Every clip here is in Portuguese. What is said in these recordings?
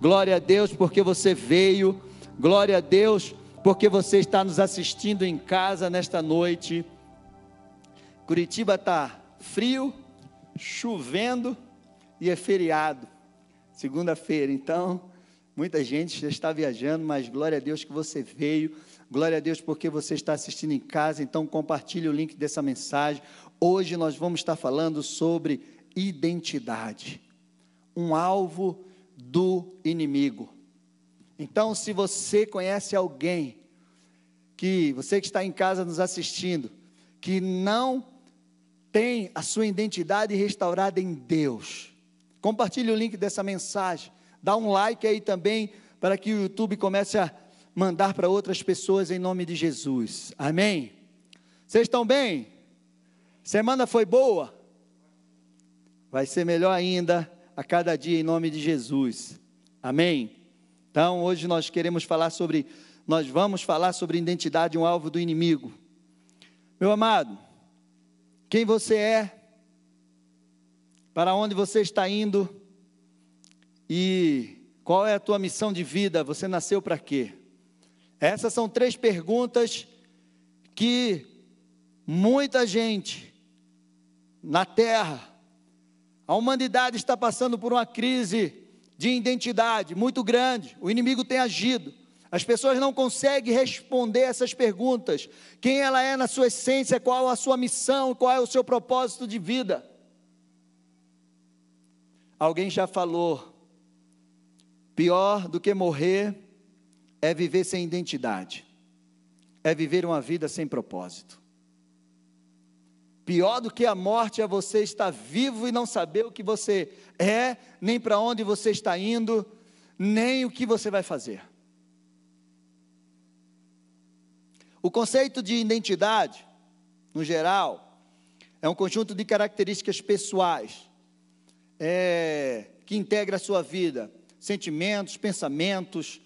Glória a Deus porque você veio. Glória a Deus porque você está nos assistindo em casa nesta noite. Curitiba está frio, chovendo e é feriado. Segunda-feira, então, muita gente já está viajando, mas glória a Deus que você veio. Glória a Deus porque você está assistindo em casa. Então, compartilhe o link dessa mensagem. Hoje nós vamos estar falando sobre identidade. Um alvo do inimigo. Então, se você conhece alguém que você que está em casa nos assistindo, que não tem a sua identidade restaurada em Deus, compartilhe o link dessa mensagem, dá um like aí também para que o YouTube comece a mandar para outras pessoas em nome de Jesus. Amém. Vocês estão bem? Semana foi boa? Vai ser melhor ainda a cada dia em nome de Jesus. Amém? Então, hoje nós queremos falar sobre, nós vamos falar sobre identidade, um alvo do inimigo. Meu amado, quem você é, para onde você está indo e qual é a tua missão de vida, você nasceu para quê? Essas são três perguntas que muita gente na terra a humanidade está passando por uma crise de identidade muito grande. O inimigo tem agido. As pessoas não conseguem responder essas perguntas. Quem ela é na sua essência, qual a sua missão, qual é o seu propósito de vida. Alguém já falou: pior do que morrer é viver sem identidade, é viver uma vida sem propósito. Pior do que a morte é você estar vivo e não saber o que você é, nem para onde você está indo, nem o que você vai fazer. O conceito de identidade, no geral, é um conjunto de características pessoais é, que integra a sua vida, sentimentos, pensamentos,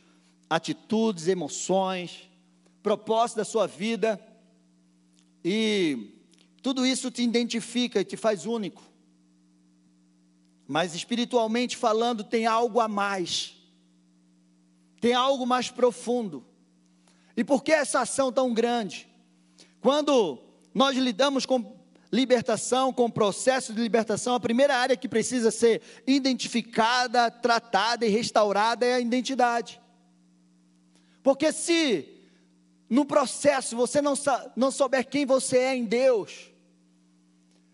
atitudes, emoções, propósito da sua vida e tudo isso te identifica e te faz único. Mas espiritualmente falando, tem algo a mais. Tem algo mais profundo. E por que essa ação tão grande? Quando nós lidamos com libertação, com processo de libertação, a primeira área que precisa ser identificada, tratada e restaurada é a identidade. Porque se no processo você não, não souber quem você é em Deus,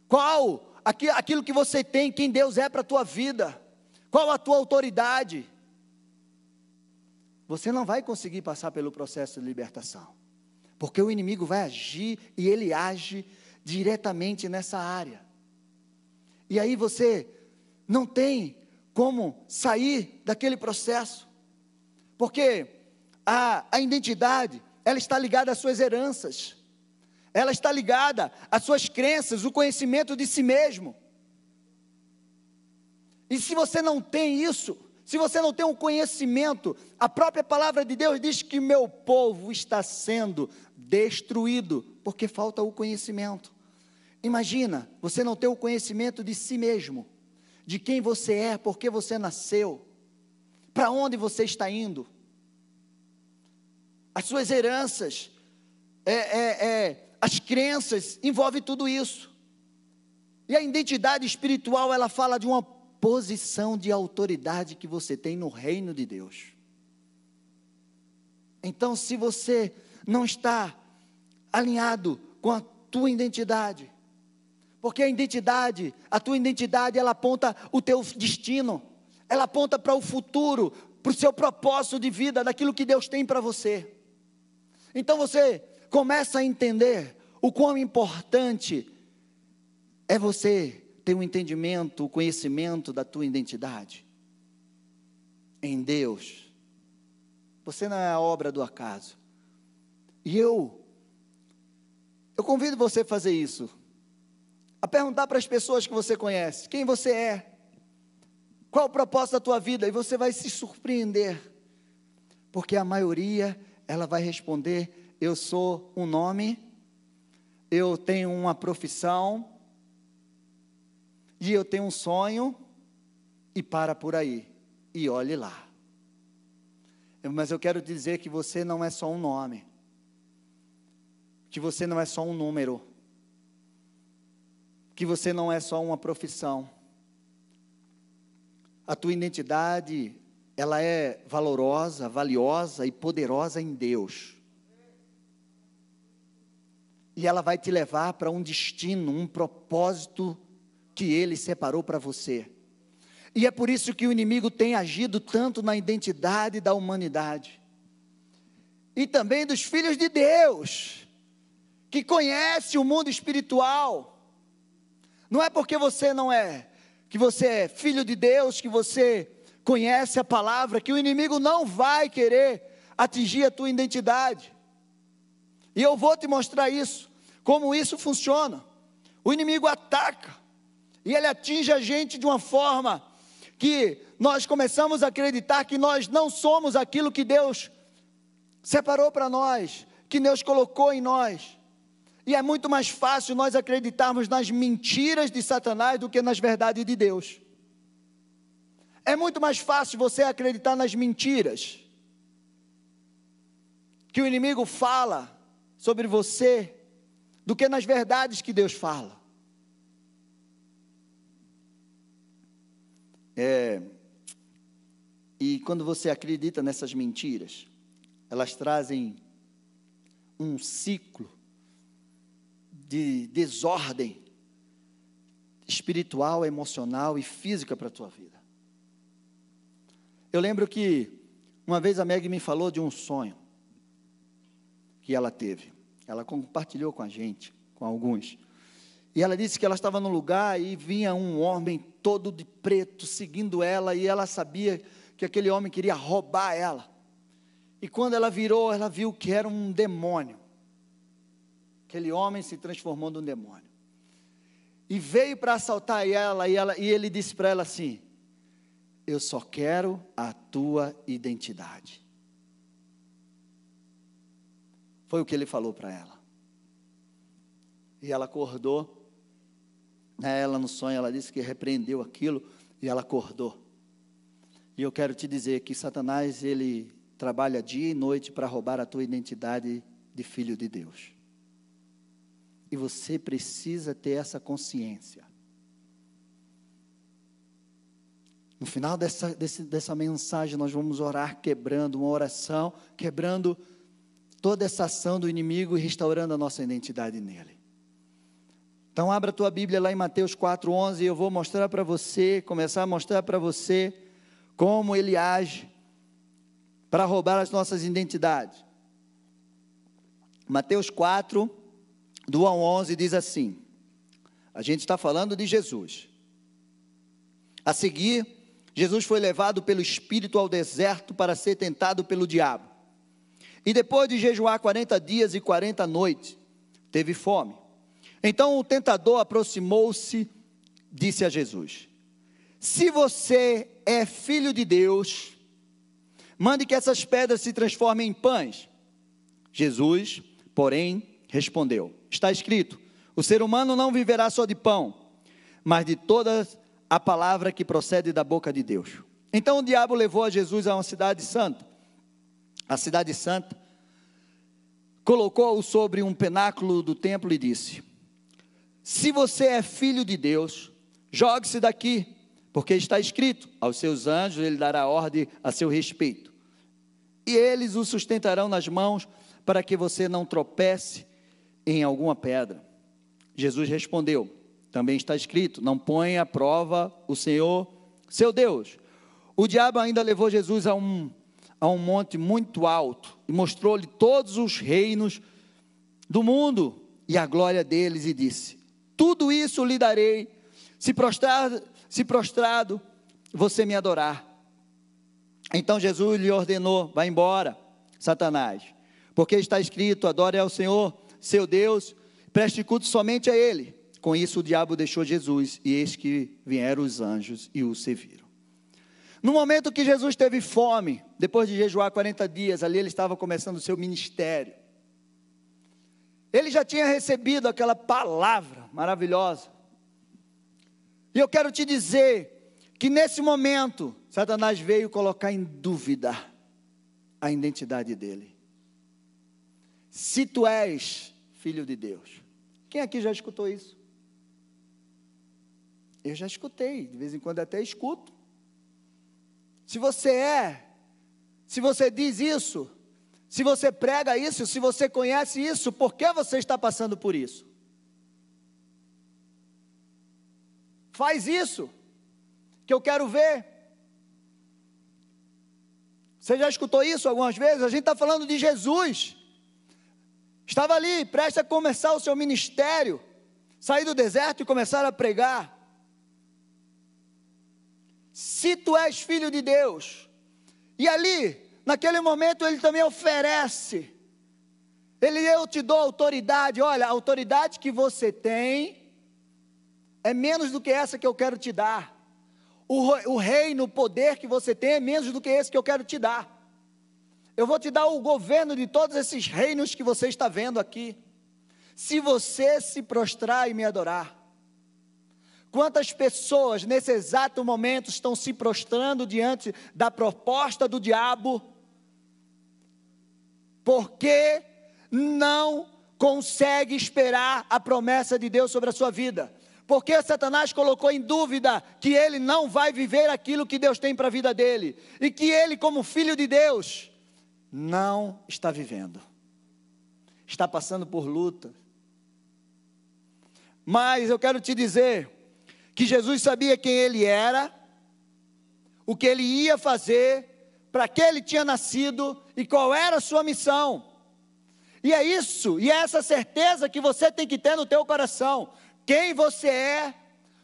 qual aquilo que você tem, quem Deus é para a tua vida? Qual a tua autoridade? Você não vai conseguir passar pelo processo de libertação. Porque o inimigo vai agir e ele age diretamente nessa área. E aí você não tem como sair daquele processo. Porque a, a identidade, ela está ligada às suas heranças ela está ligada às suas crenças, o conhecimento de si mesmo. E se você não tem isso, se você não tem um conhecimento, a própria palavra de Deus diz que meu povo está sendo destruído porque falta o conhecimento. Imagina, você não ter o conhecimento de si mesmo, de quem você é, por que você nasceu, para onde você está indo, as suas heranças, é, é, é as crenças, envolve tudo isso. E a identidade espiritual, ela fala de uma posição de autoridade que você tem no reino de Deus. Então, se você não está alinhado com a tua identidade, porque a identidade, a tua identidade, ela aponta o teu destino, ela aponta para o futuro, para o seu propósito de vida, daquilo que Deus tem para você. Então você começa a entender o quão importante é você ter um entendimento, o um conhecimento da tua identidade em Deus. Você não é a obra do acaso. E eu, eu convido você a fazer isso. A perguntar para as pessoas que você conhece: quem você é? Qual o propósito da tua vida? E você vai se surpreender. Porque a maioria, ela vai responder: eu sou um nome, eu tenho uma profissão, e eu tenho um sonho, e para por aí, e olhe lá. Mas eu quero dizer que você não é só um nome, que você não é só um número, que você não é só uma profissão. A tua identidade, ela é valorosa, valiosa e poderosa em Deus. E ela vai te levar para um destino, um propósito que Ele separou para você. E é por isso que o inimigo tem agido tanto na identidade da humanidade. E também dos filhos de Deus, que conhece o mundo espiritual. Não é porque você não é, que você é filho de Deus, que você conhece a palavra, que o inimigo não vai querer atingir a tua identidade. E eu vou te mostrar isso, como isso funciona. O inimigo ataca, e ele atinge a gente de uma forma que nós começamos a acreditar que nós não somos aquilo que Deus separou para nós, que Deus colocou em nós. E é muito mais fácil nós acreditarmos nas mentiras de Satanás do que nas verdades de Deus. É muito mais fácil você acreditar nas mentiras que o inimigo fala sobre você do que nas verdades que Deus fala. É, e quando você acredita nessas mentiras, elas trazem um ciclo de desordem espiritual, emocional e física para a tua vida. Eu lembro que uma vez a Meg me falou de um sonho que ela teve. Ela compartilhou com a gente, com alguns. E ela disse que ela estava num lugar e vinha um homem todo de preto seguindo ela e ela sabia que aquele homem queria roubar ela. E quando ela virou, ela viu que era um demônio. Aquele homem se transformou num demônio. E veio para assaltar ela e, ela, e ele disse para ela assim: Eu só quero a tua identidade. Foi o que ele falou para ela. E ela acordou né, ela no sonho, ela disse que repreendeu aquilo e ela acordou. E eu quero te dizer que Satanás, ele trabalha dia e noite para roubar a tua identidade de filho de Deus. E você precisa ter essa consciência. No final dessa, desse, dessa mensagem, nós vamos orar quebrando, uma oração, quebrando toda essa ação do inimigo e restaurando a nossa identidade nele. Então abra a tua Bíblia lá em Mateus 4:11 e eu vou mostrar para você, começar a mostrar para você como ele age para roubar as nossas identidades. Mateus 4, do 1 ao 11 diz assim: A gente está falando de Jesus. A seguir, Jesus foi levado pelo Espírito ao deserto para ser tentado pelo diabo. E depois de jejuar 40 dias e 40 noites, teve fome. Então o tentador aproximou-se, disse a Jesus: Se você é filho de Deus, mande que essas pedras se transformem em pães. Jesus, porém, respondeu: Está escrito: O ser humano não viverá só de pão, mas de toda a palavra que procede da boca de Deus. Então o diabo levou a Jesus a uma cidade santa. A cidade santa colocou-o sobre um penáculo do templo e disse: se você é filho de Deus, jogue-se daqui, porque está escrito: aos seus anjos ele dará ordem a seu respeito, e eles o sustentarão nas mãos, para que você não tropece em alguma pedra. Jesus respondeu: também está escrito: não ponha à prova o Senhor, seu Deus. O diabo ainda levou Jesus a um, a um monte muito alto e mostrou-lhe todos os reinos do mundo e a glória deles, e disse: tudo isso lhe darei, se prostrado, se prostrado você me adorar. Então Jesus lhe ordenou: vá embora, Satanás, porque está escrito: adore ao Senhor, seu Deus, preste culto somente a Ele. Com isso o diabo deixou Jesus, e eis que vieram os anjos e o serviram. No momento que Jesus teve fome, depois de jejuar 40 dias, ali ele estava começando o seu ministério. Ele já tinha recebido aquela palavra maravilhosa. E eu quero te dizer que nesse momento, Satanás veio colocar em dúvida a identidade dele. Se tu és filho de Deus. Quem aqui já escutou isso? Eu já escutei, de vez em quando até escuto. Se você é, se você diz isso, se você prega isso, se você conhece isso, por que você está passando por isso? Faz isso, que eu quero ver. Você já escutou isso algumas vezes? A gente está falando de Jesus. Estava ali, prestes a começar o seu ministério, sair do deserto e começar a pregar. Se tu és filho de Deus, e ali, naquele momento, ele também oferece, ele, eu te dou autoridade, olha, a autoridade que você tem é menos do que essa que eu quero te dar. O, o reino, o poder que você tem é menos do que esse que eu quero te dar. Eu vou te dar o governo de todos esses reinos que você está vendo aqui. Se você se prostrar e me adorar. Quantas pessoas nesse exato momento estão se prostrando diante da proposta do diabo? Porque não consegue esperar a promessa de Deus sobre a sua vida. Porque Satanás colocou em dúvida que ele não vai viver aquilo que Deus tem para a vida dele. E que ele, como filho de Deus, não está vivendo, está passando por luta. Mas eu quero te dizer que Jesus sabia quem ele era, o que ele ia fazer, para que ele tinha nascido e qual era a sua missão. E é isso, e é essa certeza que você tem que ter no teu coração. Quem você é,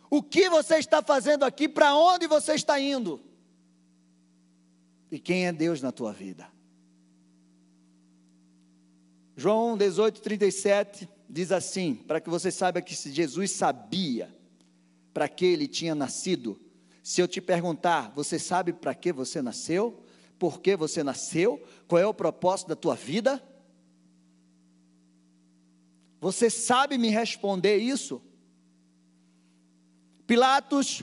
o que você está fazendo aqui, para onde você está indo. E quem é Deus na tua vida. João 18, 37 diz assim: para que você saiba que Jesus sabia para que ele tinha nascido. Se eu te perguntar, você sabe para que você nasceu? Por que você nasceu? Qual é o propósito da tua vida? Você sabe me responder isso? Pilatos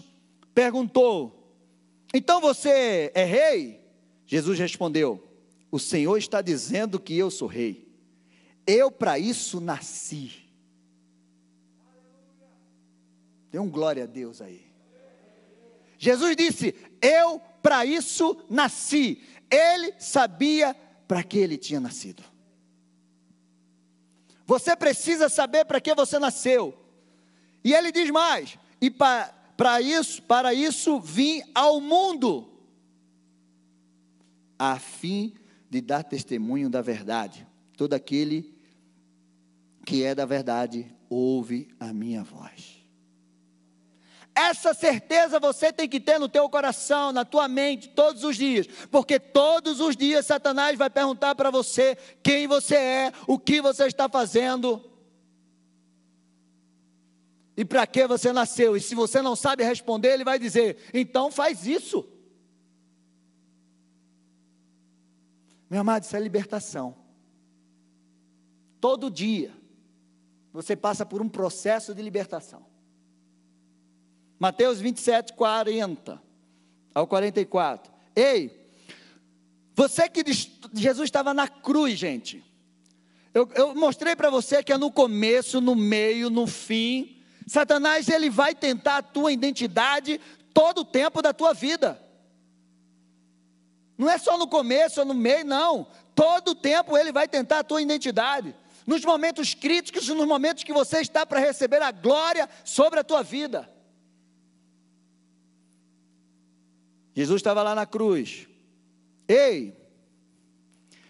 perguntou: Então você é rei? Jesus respondeu: O Senhor está dizendo que eu sou rei. Eu para isso nasci. Dê um glória a Deus aí. Jesus disse: Eu para isso nasci. Ele sabia para que ele tinha nascido. Você precisa saber para que você nasceu. E ele diz mais: e para isso, para isso vim ao mundo, a fim de dar testemunho da verdade. Todo aquele que é da verdade ouve a minha voz. Essa certeza você tem que ter no teu coração, na tua mente, todos os dias, porque todos os dias Satanás vai perguntar para você quem você é, o que você está fazendo e para que você nasceu. E se você não sabe responder, ele vai dizer: então faz isso. Meu amado, isso é libertação. Todo dia você passa por um processo de libertação. Mateus 27, 40 ao 44. Ei, você que Jesus estava na cruz, gente. Eu, eu mostrei para você que é no começo, no meio, no fim. Satanás ele vai tentar a tua identidade todo o tempo da tua vida. Não é só no começo ou no meio, não. Todo o tempo ele vai tentar a tua identidade nos momentos críticos, nos momentos que você está para receber a glória sobre a tua vida. Jesus estava lá na cruz. Ei,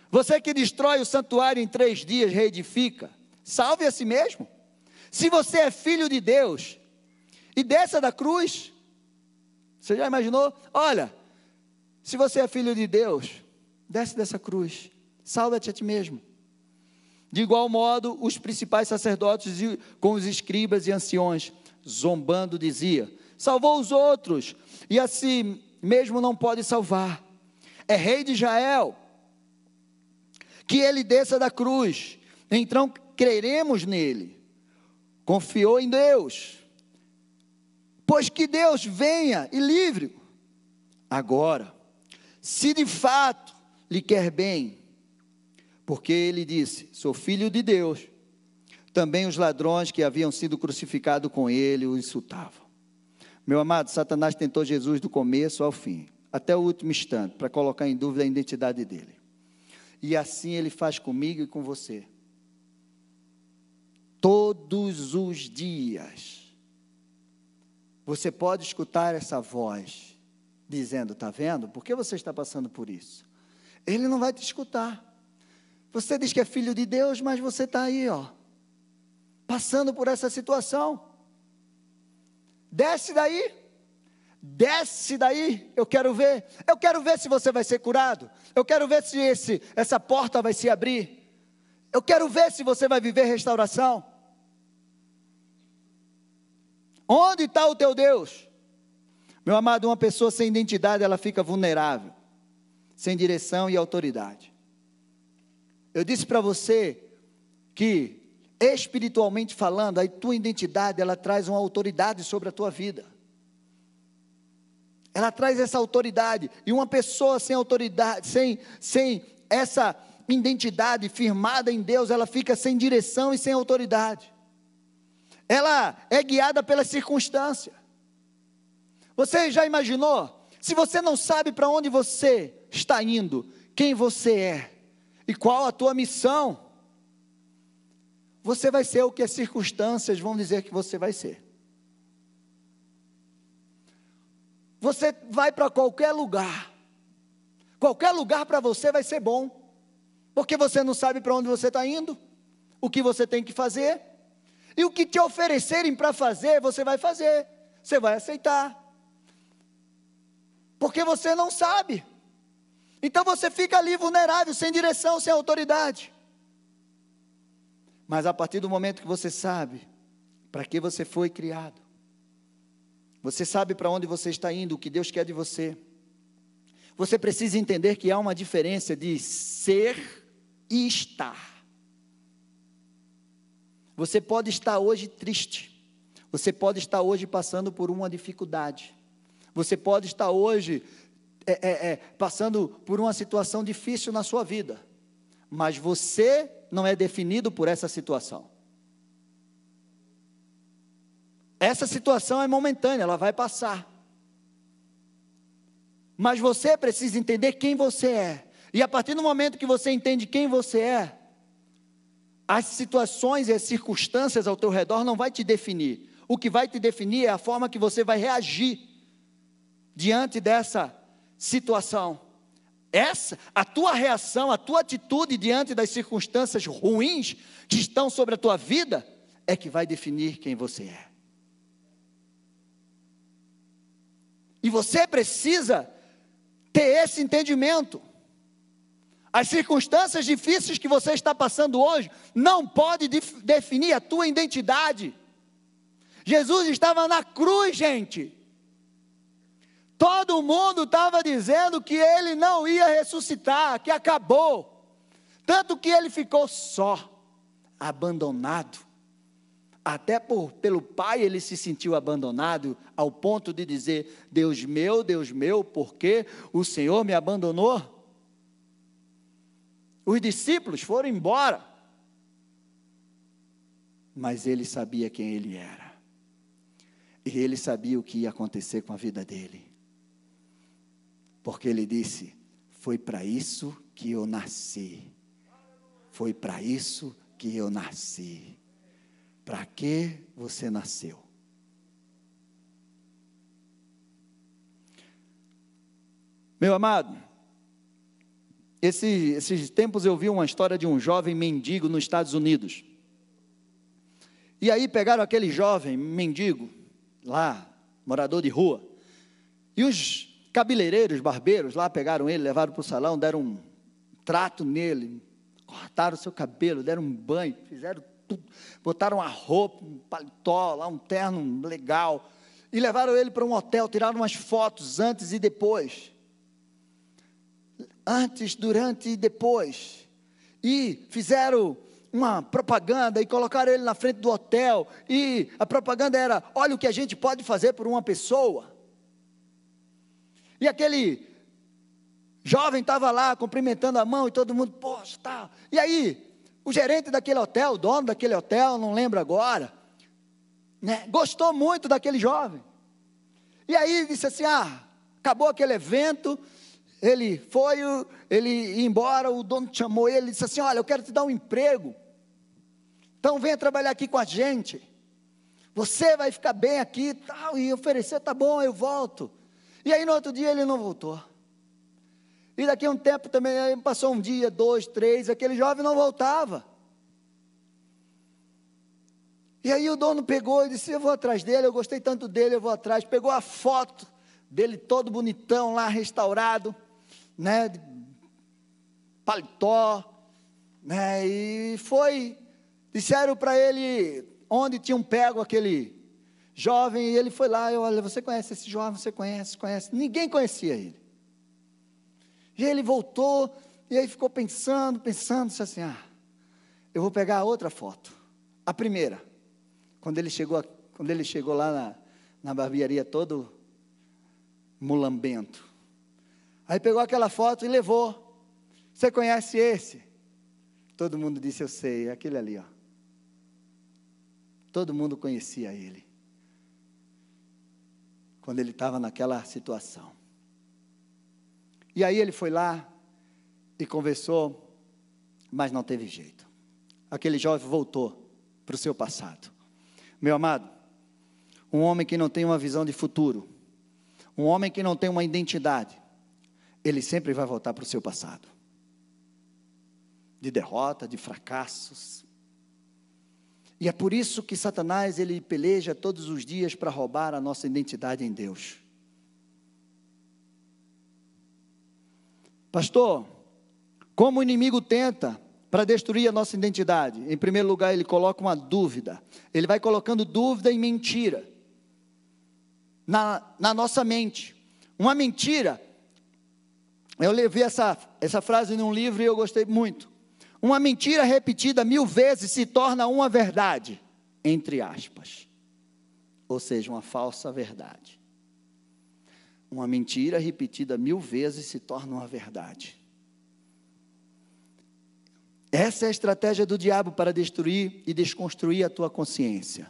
você que destrói o santuário em três dias, reedifica, salve a si mesmo. Se você é filho de Deus e desça da cruz, você já imaginou? Olha, se você é filho de Deus, desce dessa cruz, salva-te a ti mesmo. De igual modo, os principais sacerdotes com os escribas e anciões, zombando, dizia: Salvou os outros, e assim mesmo não pode salvar. É rei de Israel. Que ele desça da cruz. Então creremos nele. Confiou em Deus. Pois que Deus venha e livre. Agora, se de fato lhe quer bem, porque ele disse: Sou filho de Deus. Também os ladrões que haviam sido crucificados com ele o insultavam. Meu amado, Satanás tentou Jesus do começo ao fim, até o último instante, para colocar em dúvida a identidade dele. E assim ele faz comigo e com você. Todos os dias. Você pode escutar essa voz dizendo: Está vendo? Por que você está passando por isso? Ele não vai te escutar. Você diz que é filho de Deus, mas você está aí, ó, passando por essa situação. Desce daí. Desce daí, eu quero ver. Eu quero ver se você vai ser curado. Eu quero ver se esse, essa porta vai se abrir. Eu quero ver se você vai viver restauração. Onde está o teu Deus? Meu amado, uma pessoa sem identidade, ela fica vulnerável, sem direção e autoridade. Eu disse para você que, espiritualmente falando, a tua identidade, ela traz uma autoridade sobre a tua vida. Ela traz essa autoridade. E uma pessoa sem autoridade, sem, sem essa identidade firmada em Deus, ela fica sem direção e sem autoridade. Ela é guiada pela circunstância. Você já imaginou? Se você não sabe para onde você está indo, quem você é e qual a tua missão, você vai ser o que as circunstâncias vão dizer que você vai ser. Você vai para qualquer lugar, qualquer lugar para você vai ser bom, porque você não sabe para onde você está indo, o que você tem que fazer, e o que te oferecerem para fazer, você vai fazer, você vai aceitar porque você não sabe. Então você fica ali vulnerável, sem direção, sem autoridade. Mas a partir do momento que você sabe para que você foi criado, você sabe para onde você está indo, o que Deus quer de você. Você precisa entender que há uma diferença de ser e estar. Você pode estar hoje triste, você pode estar hoje passando por uma dificuldade, você pode estar hoje é, é, é, passando por uma situação difícil na sua vida, mas você não é definido por essa situação. Essa situação é momentânea, ela vai passar. Mas você precisa entender quem você é. E a partir do momento que você entende quem você é, as situações e as circunstâncias ao teu redor não vai te definir. O que vai te definir é a forma que você vai reagir diante dessa situação. Essa, a tua reação, a tua atitude diante das circunstâncias ruins que estão sobre a tua vida, é que vai definir quem você é. E você precisa ter esse entendimento. As circunstâncias difíceis que você está passando hoje não pode definir a tua identidade. Jesus estava na cruz, gente. Todo mundo estava dizendo que ele não ia ressuscitar, que acabou. Tanto que ele ficou só, abandonado. Até por, pelo pai ele se sentiu abandonado, ao ponto de dizer: Deus meu, Deus meu, por que o Senhor me abandonou? Os discípulos foram embora, mas ele sabia quem ele era, e ele sabia o que ia acontecer com a vida dele. Porque ele disse: Foi para isso que eu nasci. Foi para isso que eu nasci. Para que você nasceu? Meu amado, esse, esses tempos eu vi uma história de um jovem mendigo nos Estados Unidos. E aí pegaram aquele jovem mendigo, lá, morador de rua, e os cabeleireiros, barbeiros lá pegaram ele, levaram para o salão, deram um trato nele, cortaram o seu cabelo, deram um banho, fizeram tudo, botaram uma roupa, um paletó, lá um terno legal, e levaram ele para um hotel, tiraram umas fotos antes e depois. Antes, durante e depois. E fizeram uma propaganda e colocaram ele na frente do hotel. E a propaganda era: olha o que a gente pode fazer por uma pessoa. E aquele jovem estava lá cumprimentando a mão e todo mundo, poxa, tá. E aí, o gerente daquele hotel, o dono daquele hotel, não lembro agora, né, gostou muito daquele jovem. E aí disse assim: ah, acabou aquele evento, ele foi, ele ia embora, o dono chamou ele e disse assim: olha, eu quero te dar um emprego. Então venha trabalhar aqui com a gente. Você vai ficar bem aqui tal. E oferecer, tá bom, eu volto. E aí no outro dia ele não voltou. E daqui a um tempo também, passou um dia, dois, três, aquele jovem não voltava. E aí o dono pegou e disse: Eu vou atrás dele, eu gostei tanto dele, eu vou atrás. Pegou a foto dele todo bonitão lá, restaurado, né? Paletó, né? E foi. Disseram para ele onde tinham pego aquele jovem, e ele foi lá, eu, olha, você conhece esse jovem, você conhece, conhece. Ninguém conhecia ele. E ele voltou, e aí ficou pensando, pensando, disse assim: ah, eu vou pegar a outra foto. A primeira. Quando ele chegou, quando ele chegou lá na, na barbearia todo mulambento. Aí pegou aquela foto e levou. Você conhece esse? Todo mundo disse, eu sei, é aquele ali, ó. Todo mundo conhecia ele. Quando ele estava naquela situação. E aí ele foi lá e conversou, mas não teve jeito. Aquele jovem voltou para o seu passado. Meu amado, um homem que não tem uma visão de futuro, um homem que não tem uma identidade, ele sempre vai voltar para o seu passado de derrota, de fracassos. E é por isso que Satanás ele peleja todos os dias para roubar a nossa identidade em Deus. Pastor, como o inimigo tenta para destruir a nossa identidade? Em primeiro lugar, ele coloca uma dúvida. Ele vai colocando dúvida e mentira na, na nossa mente. Uma mentira. Eu levei essa, essa frase num livro e eu gostei muito. Uma mentira repetida mil vezes se torna uma verdade, entre aspas. Ou seja, uma falsa verdade. Uma mentira repetida mil vezes se torna uma verdade. Essa é a estratégia do diabo para destruir e desconstruir a tua consciência.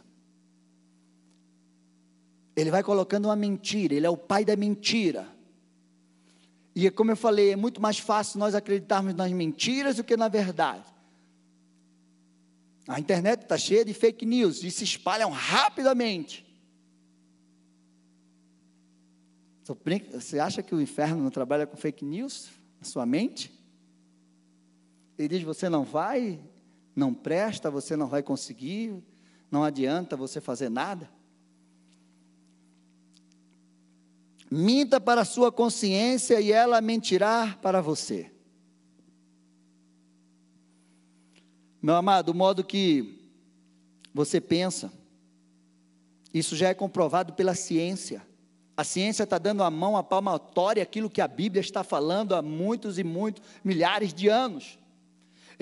Ele vai colocando uma mentira, ele é o pai da mentira. E como eu falei, é muito mais fácil nós acreditarmos nas mentiras do que na verdade. A internet está cheia de fake news e se espalham rapidamente. Você acha que o inferno não trabalha com fake news na sua mente? Ele diz: você não vai, não presta, você não vai conseguir, não adianta você fazer nada. Minta para a sua consciência e ela mentirá para você. Meu amado, o modo que você pensa, isso já é comprovado pela ciência. A ciência está dando a mão à palmatória aquilo que a Bíblia está falando há muitos e muitos, milhares de anos.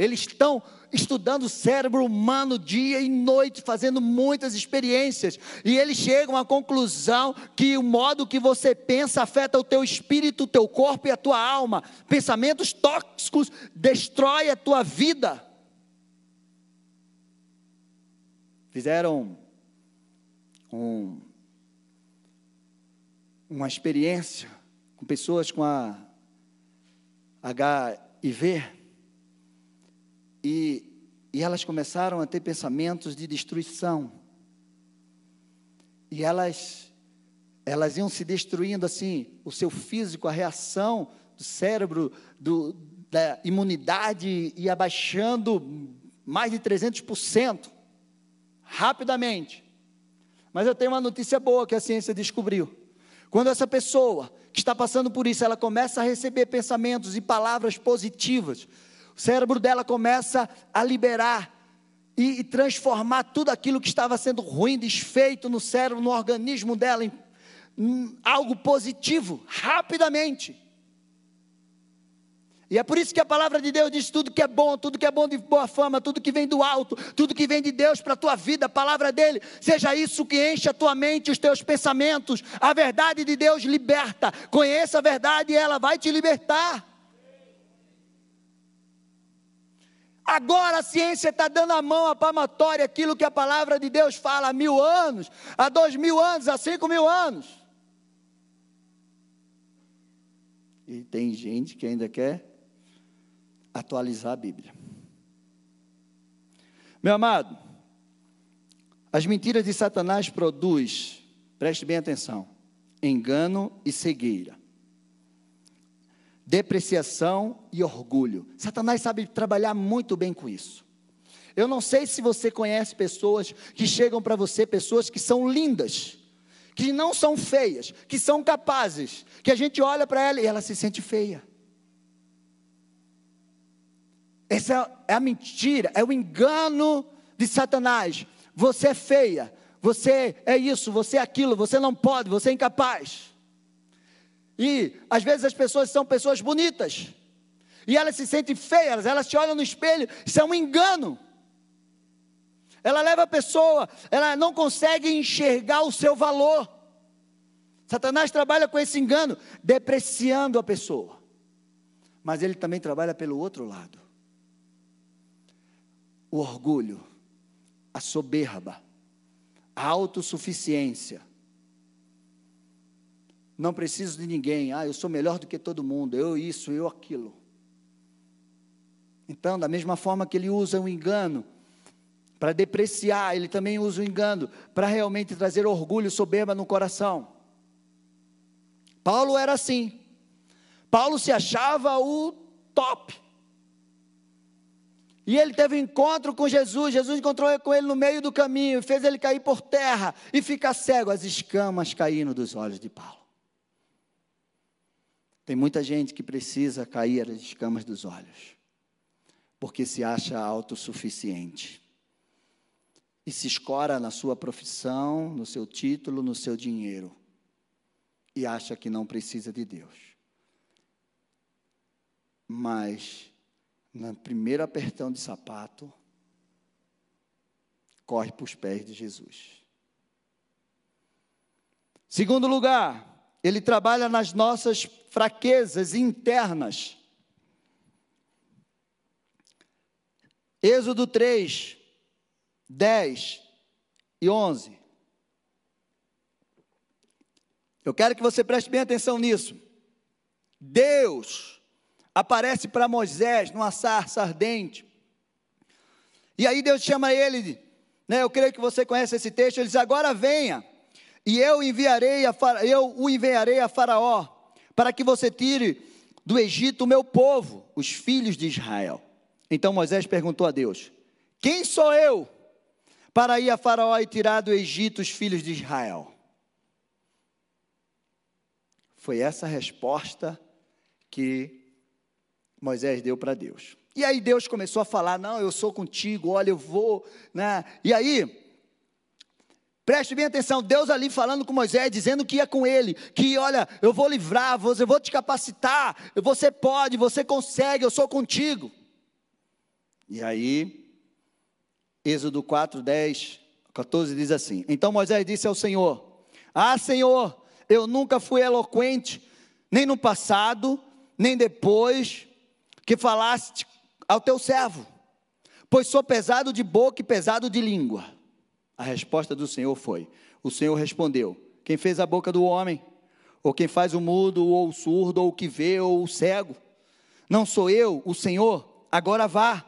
Eles estão estudando o cérebro humano dia e noite, fazendo muitas experiências, e eles chegam à conclusão que o modo que você pensa afeta o teu espírito, o teu corpo e a tua alma. Pensamentos tóxicos destrói a tua vida. Fizeram um, uma experiência com pessoas com a HIV e, e elas começaram a ter pensamentos de destruição. E elas, elas iam se destruindo assim, o seu físico, a reação do cérebro, do, da imunidade ia abaixando mais de 300%, rapidamente. Mas eu tenho uma notícia boa que a ciência descobriu. Quando essa pessoa que está passando por isso, ela começa a receber pensamentos e palavras positivas, o cérebro dela começa a liberar e, e transformar tudo aquilo que estava sendo ruim, desfeito no cérebro, no organismo dela, em, em algo positivo, rapidamente. E é por isso que a palavra de Deus diz tudo que é bom, tudo que é bom de boa fama, tudo que vem do alto, tudo que vem de Deus para a tua vida, a palavra dele, seja isso que enche a tua mente, os teus pensamentos. A verdade de Deus liberta. Conheça a verdade e ela vai te libertar. Agora a ciência está dando a mão à palmatória aquilo que a palavra de Deus fala há mil anos, há dois mil anos, há cinco mil anos. E tem gente que ainda quer atualizar a Bíblia. Meu amado, as mentiras de Satanás produz, preste bem atenção, engano e cegueira. Depreciação e orgulho. Satanás sabe trabalhar muito bem com isso. Eu não sei se você conhece pessoas que chegam para você, pessoas que são lindas, que não são feias, que são capazes, que a gente olha para ela e ela se sente feia. Essa é a mentira, é o engano de Satanás. Você é feia, você é isso, você é aquilo, você não pode, você é incapaz. E às vezes as pessoas são pessoas bonitas, e elas se sentem feias, elas te olham no espelho, isso é um engano. Ela leva a pessoa, ela não consegue enxergar o seu valor. Satanás trabalha com esse engano, depreciando a pessoa. Mas ele também trabalha pelo outro lado o orgulho, a soberba, a autossuficiência. Não preciso de ninguém, ah, eu sou melhor do que todo mundo, eu isso, eu aquilo. Então, da mesma forma que ele usa o engano para depreciar, ele também usa o engano para realmente trazer orgulho, soberba no coração. Paulo era assim. Paulo se achava o top. E ele teve um encontro com Jesus. Jesus encontrou com ele no meio do caminho, fez ele cair por terra e ficar cego, as escamas caindo dos olhos de Paulo. Tem muita gente que precisa cair as escamas dos olhos, porque se acha autossuficiente e se escora na sua profissão, no seu título, no seu dinheiro e acha que não precisa de Deus. Mas no primeiro apertão de sapato, corre para os pés de Jesus. Segundo lugar, ele trabalha nas nossas fraquezas internas. Êxodo 3, 10 e 11. Eu quero que você preste bem atenção nisso. Deus aparece para Moisés numa sarça ardente. E aí Deus chama ele, né, eu creio que você conhece esse texto, ele diz: Agora venha, e eu enviarei a eu o enviarei a Faraó, para que você tire do Egito o meu povo, os filhos de Israel. Então Moisés perguntou a Deus: Quem sou eu para ir a Faraó e tirar do Egito os filhos de Israel? Foi essa a resposta que Moisés deu para Deus. E aí Deus começou a falar: Não, eu sou contigo, olha, eu vou. Né? E aí, preste bem atenção: Deus ali falando com Moisés, dizendo que ia com ele, que olha, eu vou livrar, eu vou te capacitar, você pode, você consegue, eu sou contigo. E aí, Êxodo 4, 10, 14 diz assim: Então Moisés disse ao Senhor: Ah, Senhor, eu nunca fui eloquente, nem no passado, nem depois que falaste ao teu servo, pois sou pesado de boca e pesado de língua. A resposta do Senhor foi: O Senhor respondeu: Quem fez a boca do homem? Ou quem faz o mudo, ou o surdo, ou o que vê, ou o cego? Não sou eu, o Senhor? Agora vá,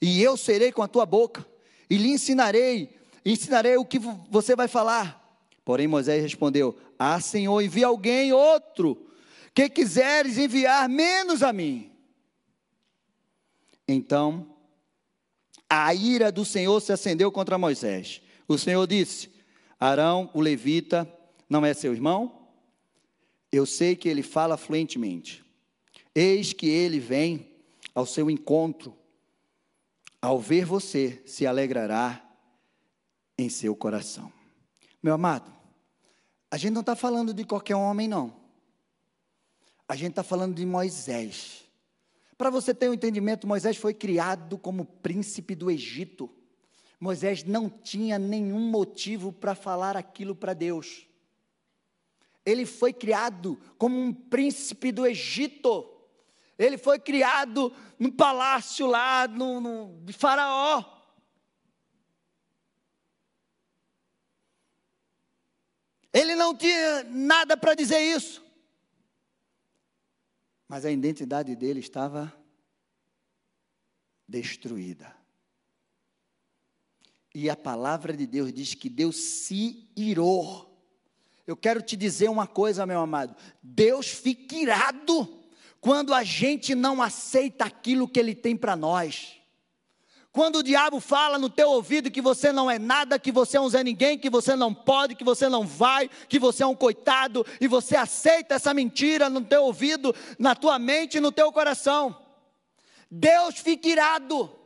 e eu serei com a tua boca, e lhe ensinarei, ensinarei o que você vai falar. Porém Moisés respondeu: Ah, Senhor, envia alguém outro, que quiseres enviar menos a mim. Então, a ira do Senhor se acendeu contra Moisés. O Senhor disse: Arão, o levita, não é seu irmão? Eu sei que ele fala fluentemente. Eis que ele vem ao seu encontro. Ao ver você, se alegrará em seu coração. Meu amado, a gente não está falando de qualquer homem, não. A gente está falando de Moisés. Para você ter um entendimento, Moisés foi criado como príncipe do Egito. Moisés não tinha nenhum motivo para falar aquilo para Deus. Ele foi criado como um príncipe do Egito. Ele foi criado no palácio lá no, no, de Faraó. Ele não tinha nada para dizer isso. Mas a identidade dele estava destruída. E a palavra de Deus diz que Deus se irou. Eu quero te dizer uma coisa, meu amado. Deus fica irado quando a gente não aceita aquilo que Ele tem para nós. Quando o diabo fala no teu ouvido que você não é nada, que você é um Zé Ninguém, que você não pode, que você não vai, que você é um coitado, e você aceita essa mentira no teu ouvido, na tua mente e no teu coração. Deus fica irado.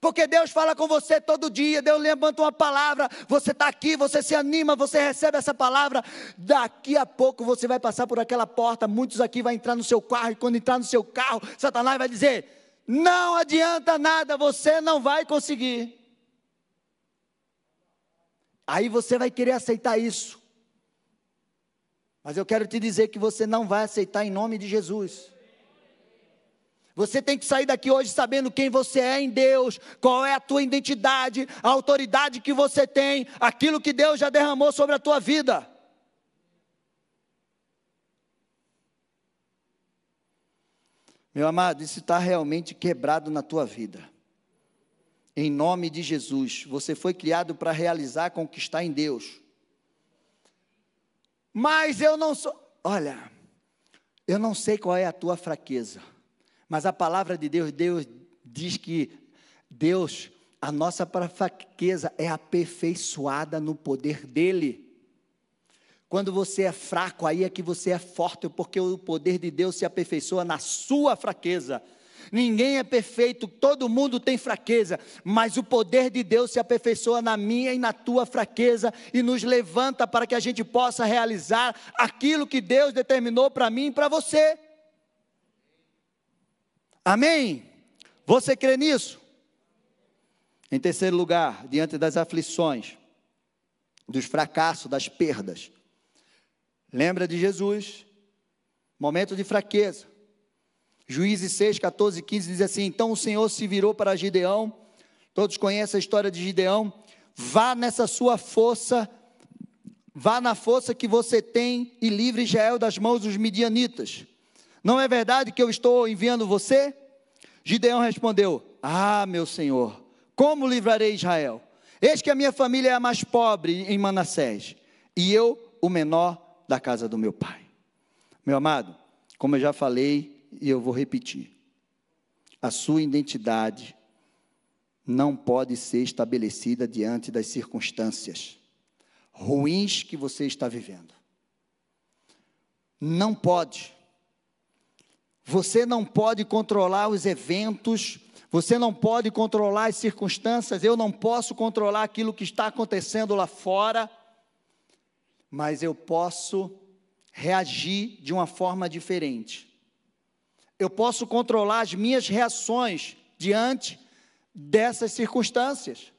Porque Deus fala com você todo dia, Deus levanta uma palavra, você está aqui, você se anima, você recebe essa palavra, daqui a pouco você vai passar por aquela porta, muitos aqui vão entrar no seu carro, e quando entrar no seu carro, Satanás vai dizer: não adianta nada, você não vai conseguir. Aí você vai querer aceitar isso. Mas eu quero te dizer que você não vai aceitar em nome de Jesus. Você tem que sair daqui hoje sabendo quem você é em Deus, qual é a tua identidade, a autoridade que você tem, aquilo que Deus já derramou sobre a tua vida. Meu amado, isso está realmente quebrado na tua vida. Em nome de Jesus, você foi criado para realizar, conquistar em Deus. Mas eu não sou. Olha, eu não sei qual é a tua fraqueza. Mas a palavra de Deus, Deus diz que Deus, a nossa fraqueza é aperfeiçoada no poder dele. Quando você é fraco, aí é que você é forte, porque o poder de Deus se aperfeiçoa na sua fraqueza. Ninguém é perfeito, todo mundo tem fraqueza, mas o poder de Deus se aperfeiçoa na minha e na tua fraqueza e nos levanta para que a gente possa realizar aquilo que Deus determinou para mim e para você. Amém? Você crê nisso? Em terceiro lugar, diante das aflições, dos fracassos, das perdas. Lembra de Jesus? Momento de fraqueza. Juízes 6, 14 e 15 diz assim: Então o Senhor se virou para Gideão. Todos conhecem a história de Gideão. Vá nessa sua força, vá na força que você tem e livre Israel das mãos dos midianitas. Não é verdade que eu estou enviando você? Gideão respondeu: Ah, meu senhor, como livrarei Israel? Eis que a minha família é a mais pobre em Manassés, e eu o menor da casa do meu pai. Meu amado, como eu já falei e eu vou repetir, a sua identidade não pode ser estabelecida diante das circunstâncias ruins que você está vivendo. Não pode. Você não pode controlar os eventos, você não pode controlar as circunstâncias, eu não posso controlar aquilo que está acontecendo lá fora, mas eu posso reagir de uma forma diferente. Eu posso controlar as minhas reações diante dessas circunstâncias.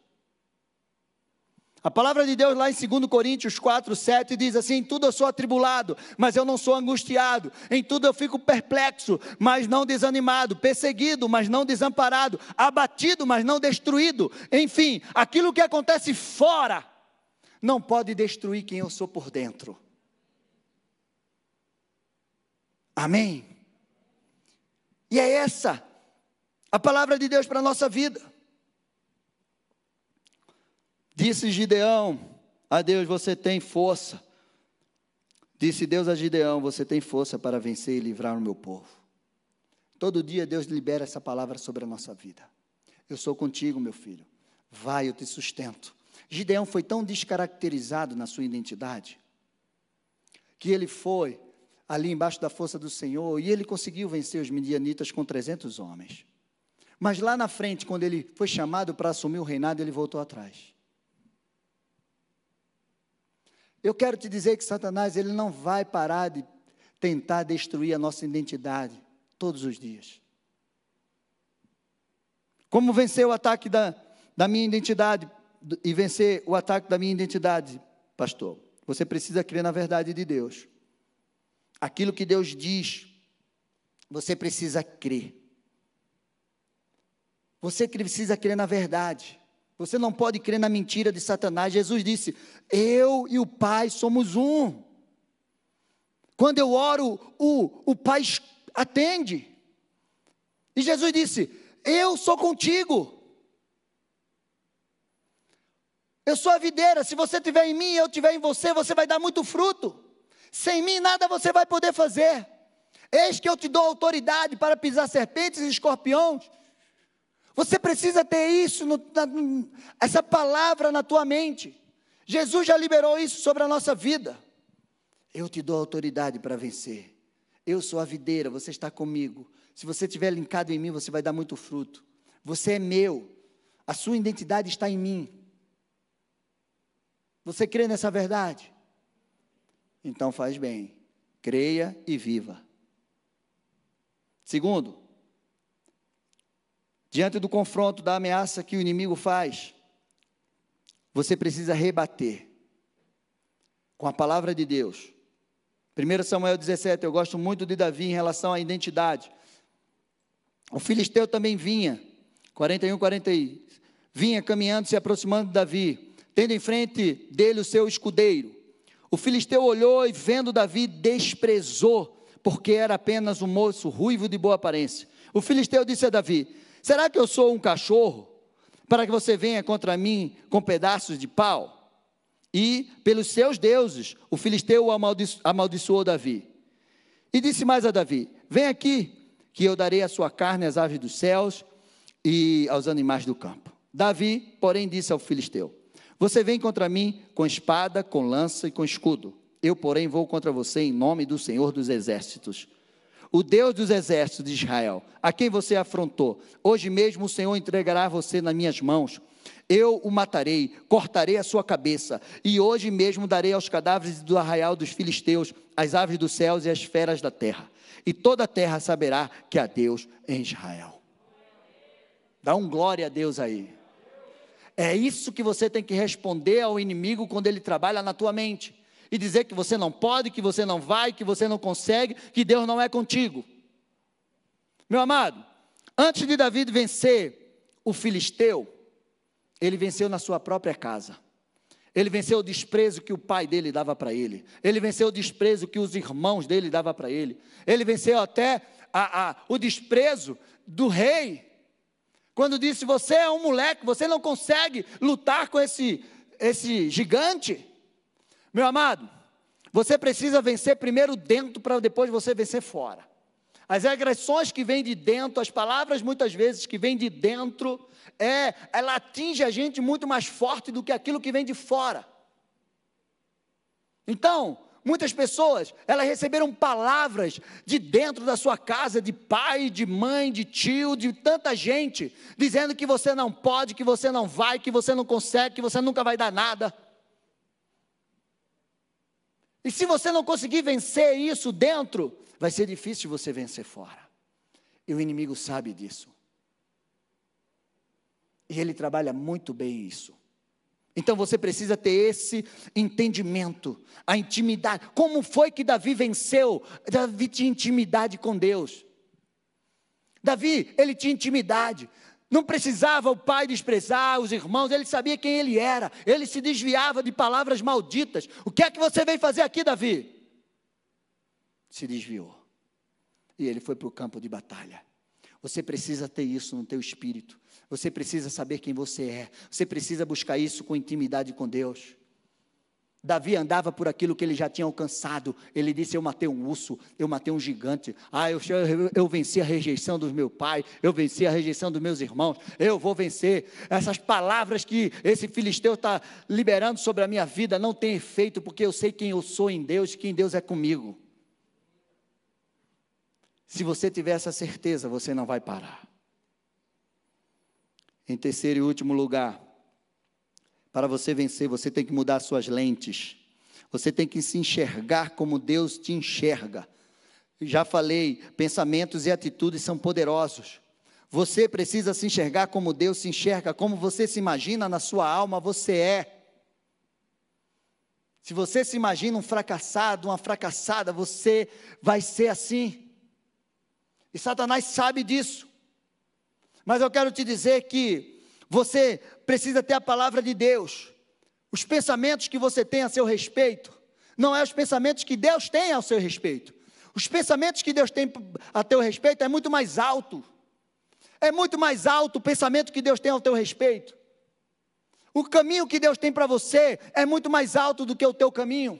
A palavra de Deus lá em 2 Coríntios 4, 7 diz assim: Em tudo eu sou atribulado, mas eu não sou angustiado. Em tudo eu fico perplexo, mas não desanimado. Perseguido, mas não desamparado. Abatido, mas não destruído. Enfim, aquilo que acontece fora não pode destruir quem eu sou por dentro. Amém? E é essa a palavra de Deus para a nossa vida. Disse Gideão a Deus: Você tem força. Disse Deus a Gideão: Você tem força para vencer e livrar o meu povo. Todo dia Deus libera essa palavra sobre a nossa vida. Eu sou contigo, meu filho. Vai, eu te sustento. Gideão foi tão descaracterizado na sua identidade que ele foi ali embaixo da força do Senhor e ele conseguiu vencer os midianitas com 300 homens. Mas lá na frente, quando ele foi chamado para assumir o reinado, ele voltou atrás. Eu quero te dizer que Satanás ele não vai parar de tentar destruir a nossa identidade todos os dias. Como vencer o ataque da, da minha identidade e vencer o ataque da minha identidade, pastor? Você precisa crer na verdade de Deus. Aquilo que Deus diz, você precisa crer. Você precisa crer na verdade. Você não pode crer na mentira de Satanás. Jesus disse: Eu e o Pai somos um. Quando eu oro, o, o Pai atende. E Jesus disse: Eu sou contigo. Eu sou a videira. Se você estiver em mim e eu estiver em você, você vai dar muito fruto. Sem mim, nada você vai poder fazer. Eis que eu te dou autoridade para pisar serpentes e escorpiões você precisa ter isso, no, na, essa palavra na tua mente. Jesus já liberou isso sobre a nossa vida. Eu te dou autoridade para vencer. Eu sou a videira, você está comigo. Se você estiver linkado em mim, você vai dar muito fruto. Você é meu. A sua identidade está em mim. Você crê nessa verdade? Então faz bem. Creia e viva. Segundo, Diante do confronto, da ameaça que o inimigo faz, você precisa rebater com a palavra de Deus. 1 Samuel 17, eu gosto muito de Davi em relação à identidade. O filisteu também vinha, 41, 40, vinha caminhando, se aproximando de Davi, tendo em frente dele o seu escudeiro. O filisteu olhou e, vendo Davi, desprezou, porque era apenas um moço ruivo de boa aparência. O filisteu disse a Davi: Será que eu sou um cachorro para que você venha contra mim com pedaços de pau? E, pelos seus deuses, o filisteu amaldiço amaldiçoou Davi. E disse mais a Davi: Vem aqui, que eu darei a sua carne às aves dos céus e aos animais do campo. Davi, porém, disse ao filisteu: Você vem contra mim com espada, com lança e com escudo. Eu, porém, vou contra você em nome do Senhor dos exércitos o Deus dos exércitos de Israel, a quem você afrontou. Hoje mesmo o Senhor entregará você nas minhas mãos. Eu o matarei, cortarei a sua cabeça, e hoje mesmo darei aos cadáveres do arraial dos filisteus, as aves dos céus e as feras da terra. E toda a terra saberá que há Deus em Israel. Dá um glória a Deus aí. É isso que você tem que responder ao inimigo quando ele trabalha na tua mente e dizer que você não pode, que você não vai, que você não consegue, que Deus não é contigo. Meu amado, antes de Davi vencer o filisteu, ele venceu na sua própria casa. Ele venceu o desprezo que o pai dele dava para ele. Ele venceu o desprezo que os irmãos dele davam para ele. Ele venceu até a, a, o desprezo do rei. Quando disse: Você é um moleque, você não consegue lutar com esse, esse gigante. Meu amado, você precisa vencer primeiro dentro para depois você vencer fora. As agressões que vêm de dentro, as palavras muitas vezes que vêm de dentro, é, ela atinge a gente muito mais forte do que aquilo que vem de fora. Então, muitas pessoas, elas receberam palavras de dentro da sua casa, de pai, de mãe, de tio, de tanta gente, dizendo que você não pode, que você não vai, que você não consegue, que você nunca vai dar nada. E se você não conseguir vencer isso dentro, vai ser difícil você vencer fora. E o inimigo sabe disso. E ele trabalha muito bem isso. Então você precisa ter esse entendimento, a intimidade. Como foi que Davi venceu? Davi tinha intimidade com Deus. Davi, ele tinha intimidade. Não precisava o pai desprezar os irmãos, ele sabia quem ele era, ele se desviava de palavras malditas. O que é que você veio fazer aqui, Davi? Se desviou. E ele foi para o campo de batalha. Você precisa ter isso no teu espírito. Você precisa saber quem você é. Você precisa buscar isso com intimidade com Deus. Davi andava por aquilo que ele já tinha alcançado. Ele disse: Eu matei um urso, eu matei um gigante. Ah, eu, eu, eu, venci a rejeição do meu pai, eu venci a rejeição dos meus irmãos. Eu vou vencer. Essas palavras que esse filisteu está liberando sobre a minha vida não tem efeito, porque eu sei quem eu sou em Deus quem Deus é comigo. Se você tiver essa certeza, você não vai parar. Em terceiro e último lugar, para você vencer, você tem que mudar suas lentes. Você tem que se enxergar como Deus te enxerga. Já falei, pensamentos e atitudes são poderosos. Você precisa se enxergar como Deus se enxerga, como você se imagina na sua alma, você é. Se você se imagina um fracassado, uma fracassada, você vai ser assim. E Satanás sabe disso. Mas eu quero te dizer que você precisa ter a palavra de Deus. Os pensamentos que você tem a seu respeito, não é os pensamentos que Deus tem ao seu respeito. Os pensamentos que Deus tem a teu respeito é muito mais alto. É muito mais alto o pensamento que Deus tem ao teu respeito. O caminho que Deus tem para você é muito mais alto do que o teu caminho.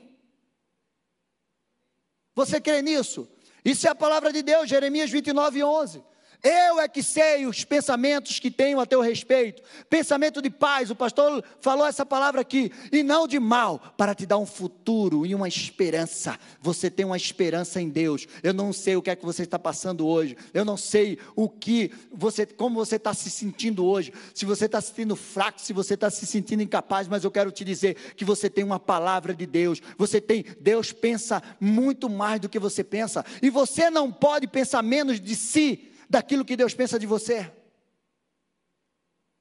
Você crê nisso? Isso é a palavra de Deus, Jeremias 29, 11. Eu é que sei os pensamentos que tenho a teu respeito. Pensamento de paz, o pastor falou essa palavra aqui, e não de mal, para te dar um futuro e uma esperança. Você tem uma esperança em Deus. Eu não sei o que é que você está passando hoje. Eu não sei o que você, como você está se sentindo hoje. Se você está se sentindo fraco, se você está se sentindo incapaz, mas eu quero te dizer que você tem uma palavra de Deus. Você tem, Deus pensa muito mais do que você pensa, e você não pode pensar menos de si daquilo que Deus pensa de você.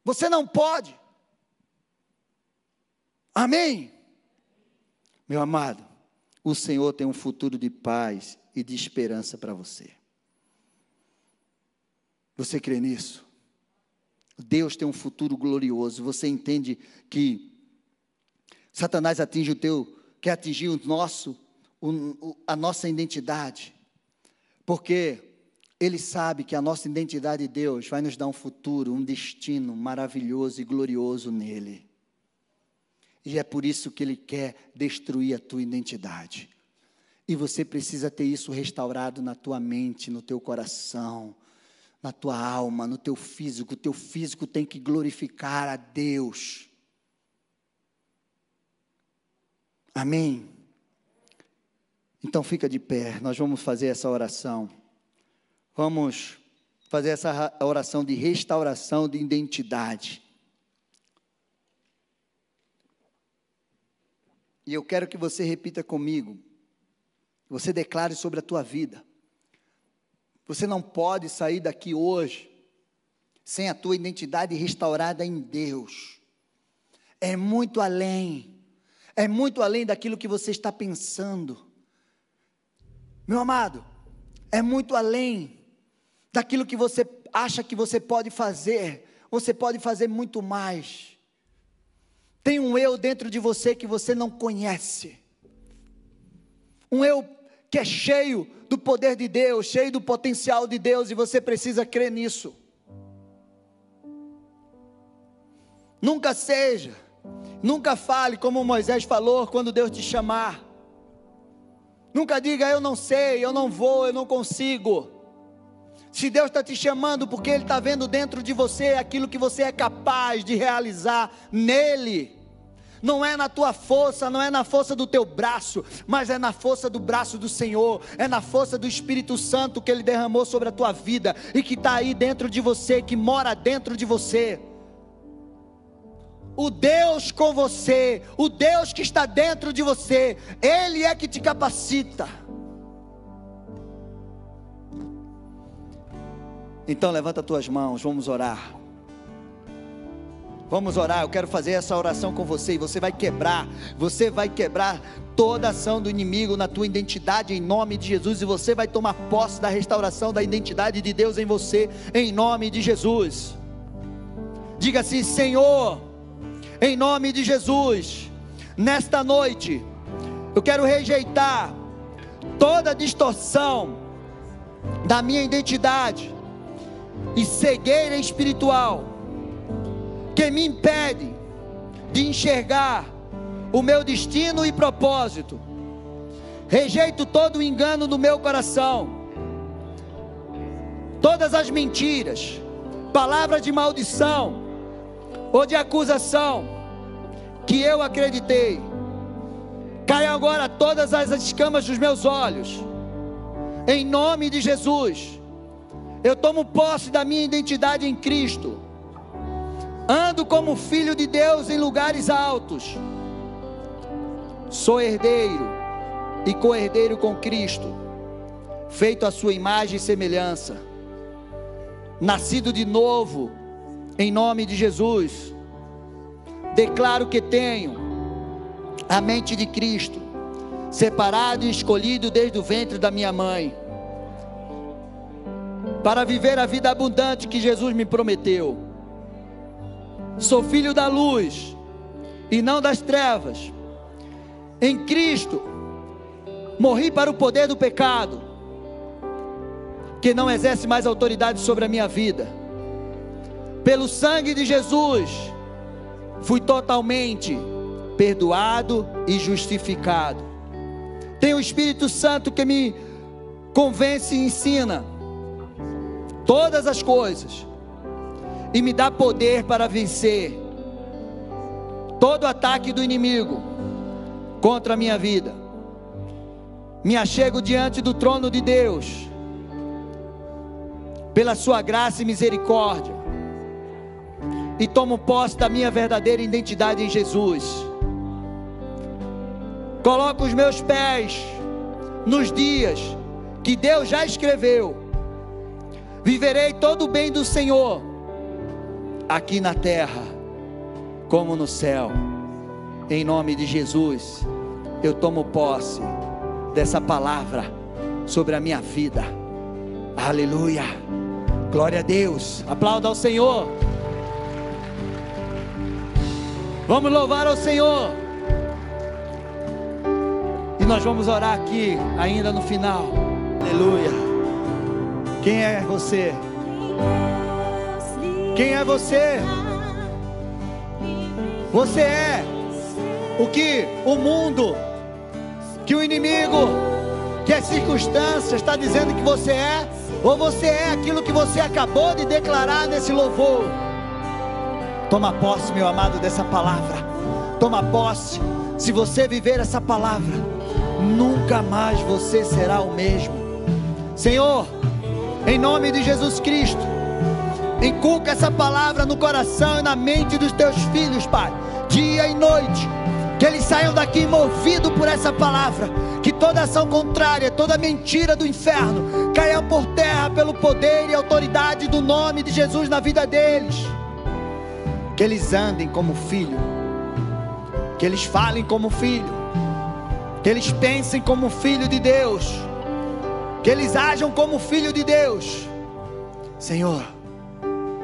Você não pode. Amém? Meu amado, o Senhor tem um futuro de paz e de esperança para você. Você crê nisso? Deus tem um futuro glorioso. Você entende que Satanás atinge o teu, quer atingir o nosso, o, a nossa identidade. Porque ele sabe que a nossa identidade de Deus vai nos dar um futuro, um destino maravilhoso e glorioso nele. E é por isso que ele quer destruir a tua identidade. E você precisa ter isso restaurado na tua mente, no teu coração, na tua alma, no teu físico. O teu físico tem que glorificar a Deus. Amém? Então fica de pé, nós vamos fazer essa oração. Vamos fazer essa oração de restauração de identidade. E eu quero que você repita comigo. Você declare sobre a tua vida. Você não pode sair daqui hoje sem a tua identidade restaurada em Deus. É muito além. É muito além daquilo que você está pensando. Meu amado, é muito além daquilo que você acha que você pode fazer, você pode fazer muito mais. Tem um eu dentro de você que você não conhece. Um eu que é cheio do poder de Deus, cheio do potencial de Deus, e você precisa crer nisso. Nunca seja, nunca fale como Moisés falou quando Deus te chamar. Nunca diga eu não sei, eu não vou, eu não consigo. Se Deus está te chamando porque Ele está vendo dentro de você aquilo que você é capaz de realizar nele. Não é na tua força, não é na força do teu braço, mas é na força do braço do Senhor, é na força do Espírito Santo que Ele derramou sobre a tua vida e que está aí dentro de você, que mora dentro de você. O Deus com você, o Deus que está dentro de você, Ele é que te capacita. Então levanta tuas mãos, vamos orar. Vamos orar, eu quero fazer essa oração com você e você vai quebrar, você vai quebrar toda ação do inimigo na tua identidade em nome de Jesus e você vai tomar posse da restauração da identidade de Deus em você em nome de Jesus. Diga assim: Senhor, em nome de Jesus, nesta noite, eu quero rejeitar toda distorção da minha identidade e cegueira espiritual que me impede de enxergar o meu destino e propósito. Rejeito todo o engano do meu coração, todas as mentiras, palavras de maldição ou de acusação que eu acreditei. Caiam agora todas as escamas dos meus olhos, em nome de Jesus eu tomo posse da minha identidade em Cristo. Ando como filho de Deus em lugares altos. Sou herdeiro e co-herdeiro com Cristo, feito à sua imagem e semelhança. nascido de novo, em nome de Jesus. Declaro que tenho a mente de Cristo, separado e escolhido desde o ventre da minha mãe, para viver a vida abundante que Jesus me prometeu. Sou filho da luz e não das trevas. Em Cristo, morri para o poder do pecado, que não exerce mais autoridade sobre a minha vida. Pelo sangue de Jesus, fui totalmente perdoado e justificado. Tem o Espírito Santo que me convence e ensina todas as coisas e me dá poder para vencer todo ataque do inimigo contra a minha vida. Me achego diante do trono de Deus, pela Sua graça e misericórdia, e tomo posse da minha verdadeira identidade em Jesus. Coloco os meus pés nos dias que Deus já escreveu. Viverei todo o bem do Senhor, aqui na terra, como no céu. Em nome de Jesus, eu tomo posse dessa palavra sobre a minha vida. Aleluia. Glória a Deus. Aplauda ao Senhor. Vamos louvar ao Senhor nós vamos orar aqui, ainda no final. Aleluia. Quem é você? Quem é você? Você é o que o mundo, que o inimigo, que as circunstâncias está dizendo que você é, ou você é aquilo que você acabou de declarar nesse louvor. Toma posse, meu amado, dessa palavra. Toma posse. Se você viver essa palavra, nunca mais você será o mesmo. Senhor, em nome de Jesus Cristo, inculca essa palavra no coração e na mente dos teus filhos, Pai, dia e noite. Que eles saiam daqui movidos por essa palavra. Que toda ação contrária, toda mentira do inferno caia por terra pelo poder e autoridade do nome de Jesus na vida deles. Que eles andem como filho. Que eles falem como filho que eles pensem como filho de Deus, que eles ajam como filho de Deus. Senhor,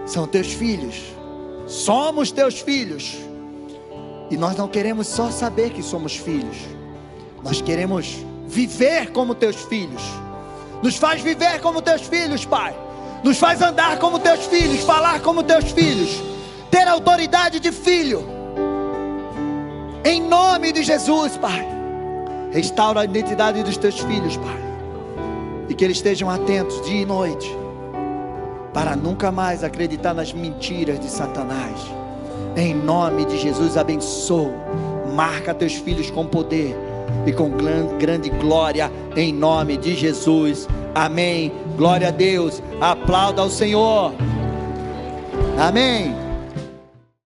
são teus filhos, somos teus filhos, e nós não queremos só saber que somos filhos, nós queremos viver como teus filhos. Nos faz viver como teus filhos, Pai. Nos faz andar como teus filhos, falar como teus filhos, ter autoridade de filho. Em nome de Jesus, Pai. Restaura a identidade dos teus filhos, Pai. E que eles estejam atentos dia e noite. Para nunca mais acreditar nas mentiras de Satanás. Em nome de Jesus, abençoa. Marca teus filhos com poder e com grande glória. Em nome de Jesus. Amém. Glória a Deus. Aplauda ao Senhor. Amém.